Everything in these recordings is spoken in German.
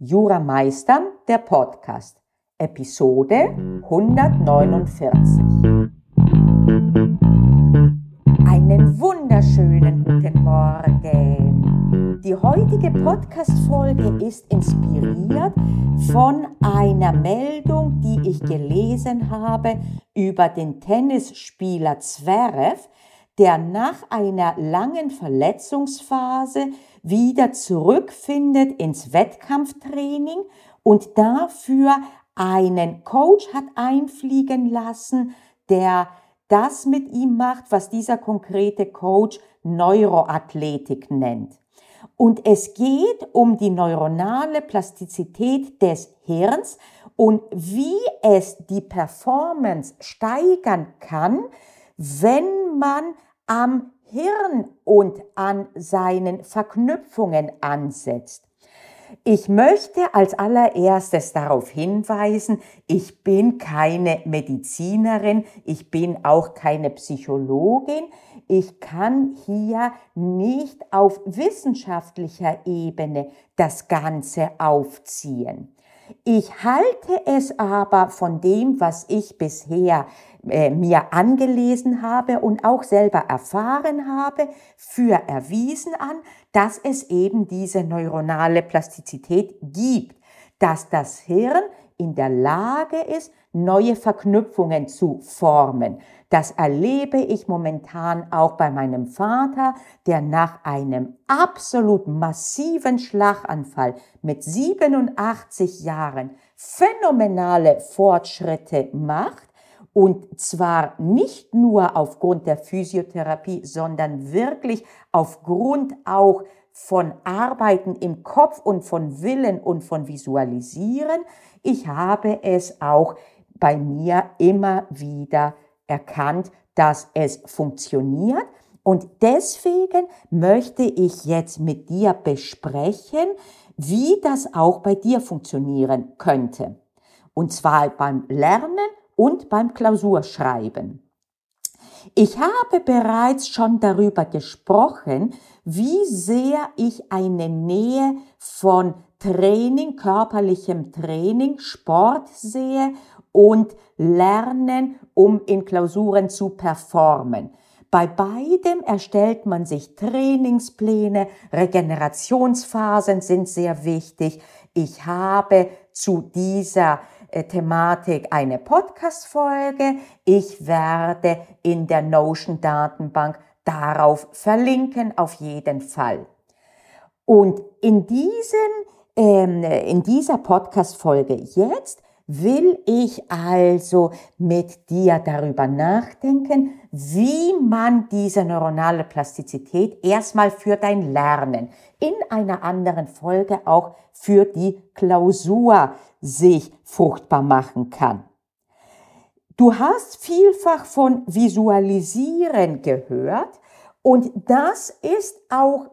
Jura Meistern, der Podcast, Episode 149. Einen wunderschönen guten Morgen. Die heutige Podcast-Folge ist inspiriert von einer Meldung, die ich gelesen habe über den Tennisspieler Zverev, der nach einer langen Verletzungsphase wieder zurückfindet ins Wettkampftraining und dafür einen Coach hat einfliegen lassen, der das mit ihm macht, was dieser konkrete Coach Neuroathletik nennt. Und es geht um die neuronale Plastizität des Hirns und wie es die Performance steigern kann, wenn man am Hirn und an seinen Verknüpfungen ansetzt. Ich möchte als allererstes darauf hinweisen, ich bin keine Medizinerin, ich bin auch keine Psychologin, ich kann hier nicht auf wissenschaftlicher Ebene das Ganze aufziehen. Ich halte es aber von dem, was ich bisher äh, mir angelesen habe und auch selber erfahren habe, für erwiesen an, dass es eben diese neuronale Plastizität gibt, dass das Hirn in der Lage ist, neue Verknüpfungen zu formen. Das erlebe ich momentan auch bei meinem Vater, der nach einem absolut massiven Schlaganfall mit 87 Jahren phänomenale Fortschritte macht und zwar nicht nur aufgrund der Physiotherapie, sondern wirklich aufgrund auch von Arbeiten im Kopf und von Willen und von Visualisieren. Ich habe es auch bei mir immer wieder erkannt, dass es funktioniert. Und deswegen möchte ich jetzt mit dir besprechen, wie das auch bei dir funktionieren könnte. Und zwar beim Lernen und beim Klausurschreiben. Ich habe bereits schon darüber gesprochen, wie sehr ich eine Nähe von Training, körperlichem Training, Sport sehe und Lernen, um in Klausuren zu performen. Bei beidem erstellt man sich Trainingspläne, Regenerationsphasen sind sehr wichtig. Ich habe zu dieser äh, Thematik eine Podcast-Folge. Ich werde in der Notion Datenbank darauf verlinken, auf jeden Fall. Und in diesen, ähm, in dieser Podcast-Folge jetzt will ich also mit dir darüber nachdenken, wie man diese neuronale Plastizität erstmal für dein Lernen in einer anderen Folge auch für die Klausur sich fruchtbar machen kann. Du hast vielfach von Visualisieren gehört und das ist auch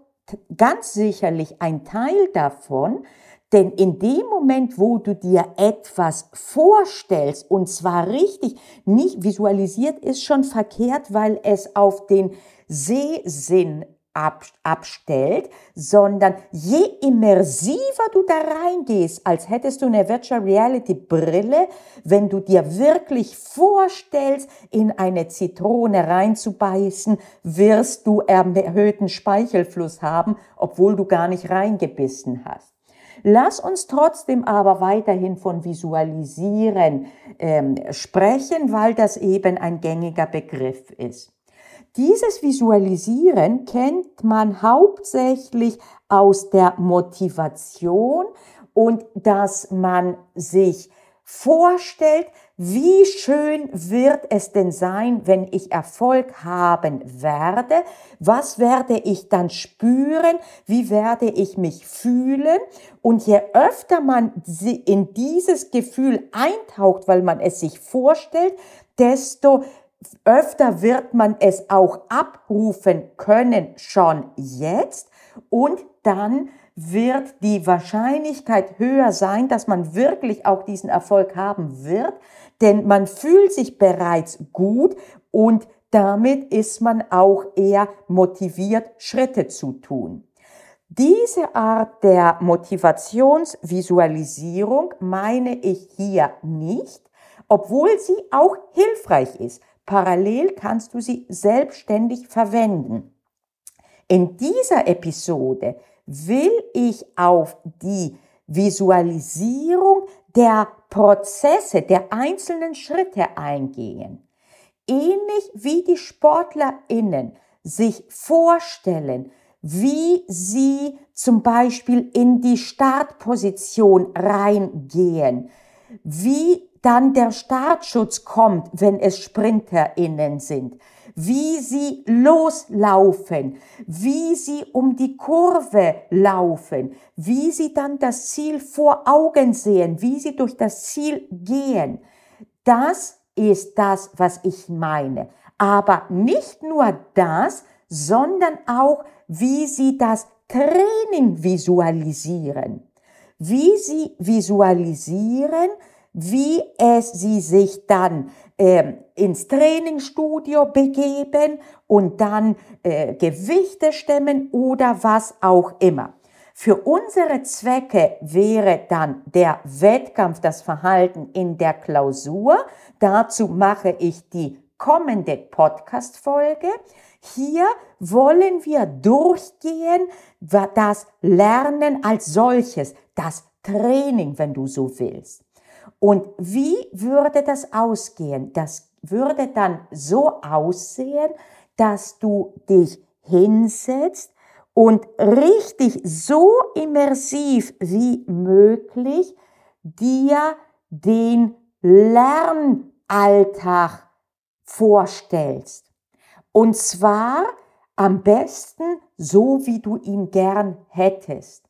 ganz sicherlich ein Teil davon, denn in dem Moment, wo du dir etwas vorstellst, und zwar richtig, nicht visualisiert ist schon verkehrt, weil es auf den Sehsinn abstellt, sondern je immersiver du da reingehst, als hättest du eine Virtual Reality Brille, wenn du dir wirklich vorstellst, in eine Zitrone reinzubeißen, wirst du erhöhten Speichelfluss haben, obwohl du gar nicht reingebissen hast. Lass uns trotzdem aber weiterhin von Visualisieren ähm, sprechen, weil das eben ein gängiger Begriff ist. Dieses Visualisieren kennt man hauptsächlich aus der Motivation und dass man sich vorstellt, wie schön wird es denn sein, wenn ich Erfolg haben werde? Was werde ich dann spüren? Wie werde ich mich fühlen? Und je öfter man in dieses Gefühl eintaucht, weil man es sich vorstellt, desto öfter wird man es auch abrufen können schon jetzt und dann wird die Wahrscheinlichkeit höher sein, dass man wirklich auch diesen Erfolg haben wird, denn man fühlt sich bereits gut und damit ist man auch eher motiviert, Schritte zu tun. Diese Art der Motivationsvisualisierung meine ich hier nicht, obwohl sie auch hilfreich ist. Parallel kannst du sie selbstständig verwenden. In dieser Episode will ich auf die Visualisierung der Prozesse, der einzelnen Schritte eingehen. Ähnlich wie die SportlerInnen sich vorstellen, wie sie zum Beispiel in die Startposition reingehen, wie dann der Startschutz kommt, wenn es SprinterInnen sind, wie sie loslaufen, wie sie um die Kurve laufen, wie sie dann das Ziel vor Augen sehen, wie sie durch das Ziel gehen. Das ist das, was ich meine. Aber nicht nur das, sondern auch, wie sie das Training visualisieren. Wie sie visualisieren, wie es sie sich dann äh, ins Trainingsstudio begeben und dann äh, Gewichte stemmen oder was auch immer. Für unsere Zwecke wäre dann der Wettkampf, das Verhalten in der Klausur. Dazu mache ich die kommende Podcast-Folge. Hier wollen wir durchgehen, das Lernen als solches, das Training, wenn du so willst. Und wie würde das ausgehen? Das würde dann so aussehen, dass du dich hinsetzt und richtig so immersiv wie möglich dir den Lernalltag vorstellst. Und zwar am besten so, wie du ihn gern hättest.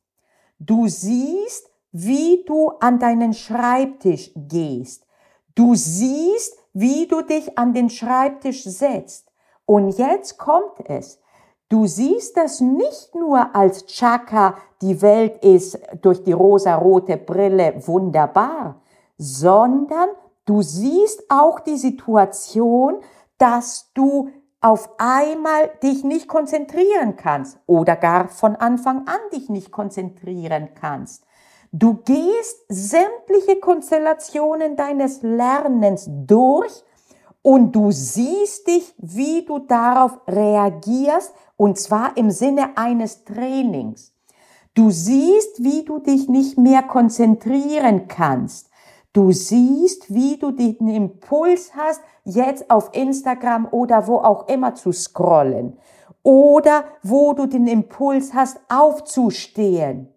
Du siehst, wie du an deinen Schreibtisch gehst. Du siehst, wie du dich an den Schreibtisch setzt. Und jetzt kommt es. Du siehst das nicht nur als Chaka, die Welt ist durch die rosarote Brille wunderbar, sondern du siehst auch die Situation, dass du auf einmal dich nicht konzentrieren kannst oder gar von Anfang an dich nicht konzentrieren kannst. Du gehst sämtliche Konstellationen deines Lernens durch und du siehst dich, wie du darauf reagierst, und zwar im Sinne eines Trainings. Du siehst, wie du dich nicht mehr konzentrieren kannst. Du siehst, wie du den Impuls hast, jetzt auf Instagram oder wo auch immer zu scrollen. Oder wo du den Impuls hast, aufzustehen.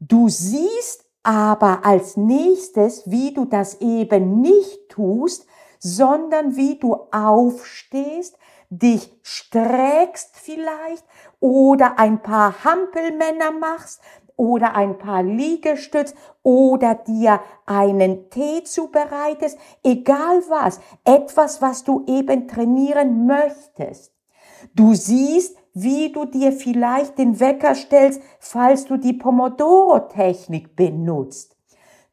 Du siehst aber als nächstes, wie du das eben nicht tust, sondern wie du aufstehst, dich streckst vielleicht oder ein paar Hampelmänner machst oder ein paar Liegestütz oder dir einen Tee zubereitest, egal was, etwas, was du eben trainieren möchtest. Du siehst, wie du dir vielleicht den Wecker stellst, falls du die Pomodoro-Technik benutzt.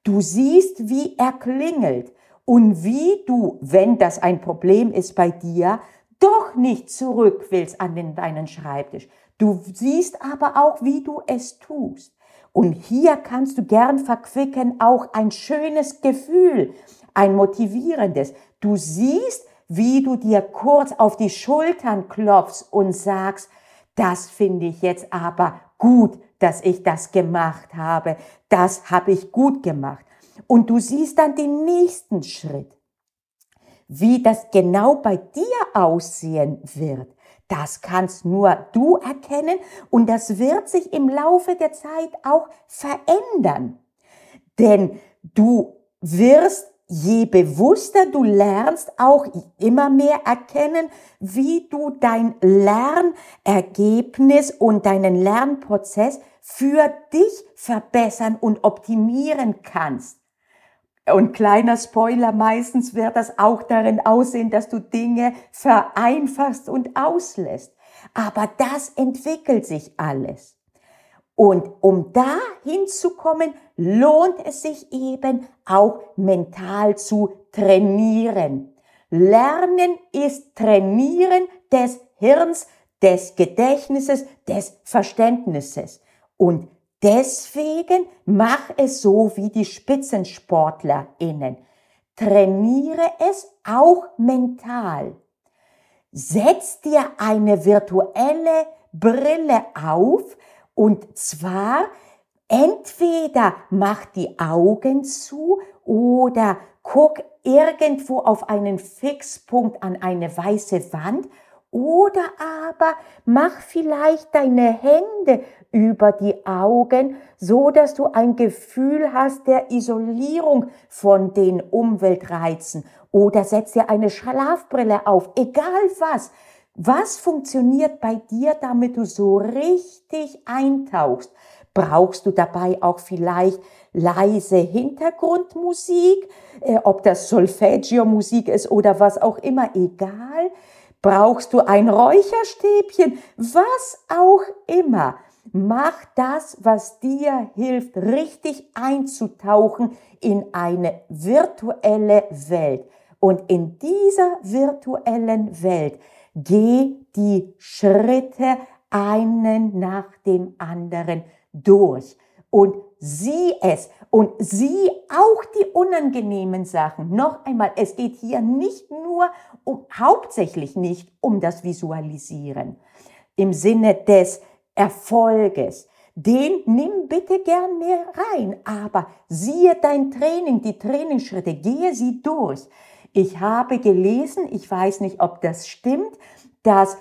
Du siehst, wie er klingelt und wie du, wenn das ein Problem ist bei dir, doch nicht zurück willst an den, deinen Schreibtisch. Du siehst aber auch, wie du es tust. Und hier kannst du gern verquicken auch ein schönes Gefühl, ein motivierendes. Du siehst, wie du dir kurz auf die Schultern klopfst und sagst, das finde ich jetzt aber gut, dass ich das gemacht habe. Das habe ich gut gemacht. Und du siehst dann den nächsten Schritt. Wie das genau bei dir aussehen wird, das kannst nur du erkennen und das wird sich im Laufe der Zeit auch verändern. Denn du wirst je bewusster du lernst, auch immer mehr erkennen, wie du dein Lernergebnis und deinen Lernprozess für dich verbessern und optimieren kannst. Und kleiner Spoiler, meistens wird das auch darin aussehen, dass du Dinge vereinfachst und auslässt. Aber das entwickelt sich alles. Und um da hinzukommen, lohnt es sich eben auch mental zu trainieren. Lernen ist Trainieren des Hirns, des Gedächtnisses, des Verständnisses. Und deswegen mach es so wie die SpitzensportlerInnen. Trainiere es auch mental. Setz dir eine virtuelle Brille auf und zwar entweder mach die Augen zu oder guck irgendwo auf einen Fixpunkt an eine weiße Wand oder aber mach vielleicht deine Hände über die Augen, so dass du ein Gefühl hast der Isolierung von den Umweltreizen oder setz dir eine Schlafbrille auf, egal was. Was funktioniert bei dir, damit du so richtig eintauchst? Brauchst du dabei auch vielleicht leise Hintergrundmusik, äh, ob das Solfeggio-Musik ist oder was auch immer, egal. Brauchst du ein Räucherstäbchen, was auch immer. Mach das, was dir hilft, richtig einzutauchen in eine virtuelle Welt. Und in dieser virtuellen Welt geh die Schritte einen nach dem anderen durch und sieh es und sieh auch die unangenehmen Sachen. Noch einmal, es geht hier nicht nur um, hauptsächlich nicht um das Visualisieren im Sinne des Erfolges. Den nimm bitte gern mehr rein, aber siehe dein Training, die Trainingsschritte, gehe sie durch. Ich habe gelesen, ich weiß nicht, ob das stimmt, dass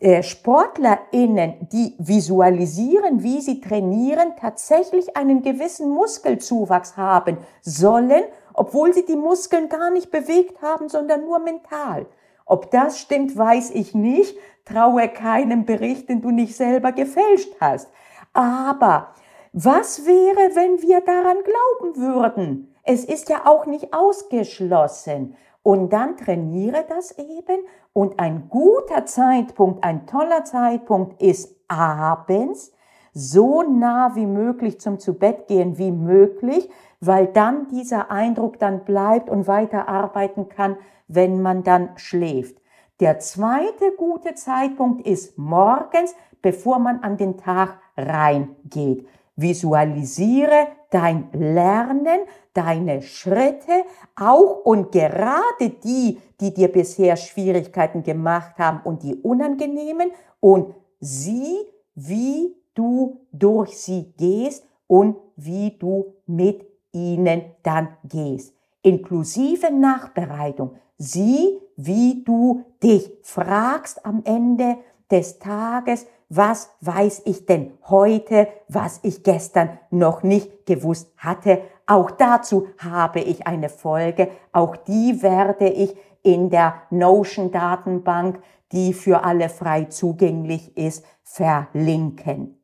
äh, SportlerInnen, die visualisieren, wie sie trainieren, tatsächlich einen gewissen Muskelzuwachs haben sollen, obwohl sie die Muskeln gar nicht bewegt haben, sondern nur mental. Ob das stimmt, weiß ich nicht. Traue keinem Bericht, den du nicht selber gefälscht hast. Aber was wäre, wenn wir daran glauben würden? Es ist ja auch nicht ausgeschlossen. Und dann trainiere das eben. Und ein guter Zeitpunkt, ein toller Zeitpunkt ist abends, so nah wie möglich zum zu Bett gehen wie möglich, weil dann dieser Eindruck dann bleibt und weiter arbeiten kann, wenn man dann schläft. Der zweite gute Zeitpunkt ist morgens, bevor man an den Tag reingeht. Visualisiere dein Lernen, deine Schritte, auch und gerade die, die dir bisher Schwierigkeiten gemacht haben und die unangenehmen und sieh, wie du durch sie gehst und wie du mit ihnen dann gehst. Inklusive Nachbereitung. Sieh, wie du dich fragst am Ende des Tages, was weiß ich denn heute, was ich gestern noch nicht gewusst hatte. Auch dazu habe ich eine Folge. Auch die werde ich in der Notion Datenbank, die für alle frei zugänglich ist, verlinken.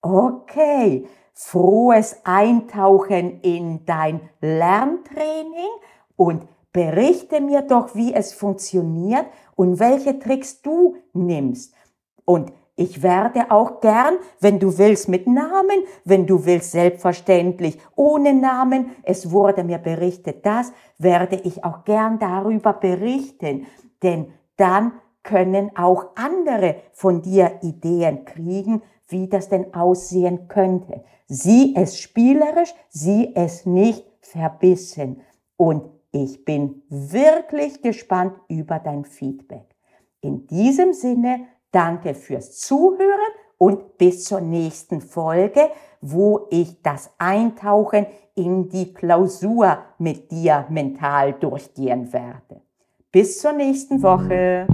Okay, frohes Eintauchen in dein Lerntraining und berichte mir doch, wie es funktioniert und welche Tricks du nimmst. Und ich werde auch gern, wenn du willst, mit Namen, wenn du willst, selbstverständlich ohne Namen. Es wurde mir berichtet, das werde ich auch gern darüber berichten, denn dann können auch andere von dir Ideen kriegen, wie das denn aussehen könnte. Sieh es spielerisch, sieh es nicht verbissen. Und ich bin wirklich gespannt über dein Feedback. In diesem Sinne Danke fürs Zuhören und bis zur nächsten Folge, wo ich das Eintauchen in die Klausur mit dir mental durchgehen werde. Bis zur nächsten Woche.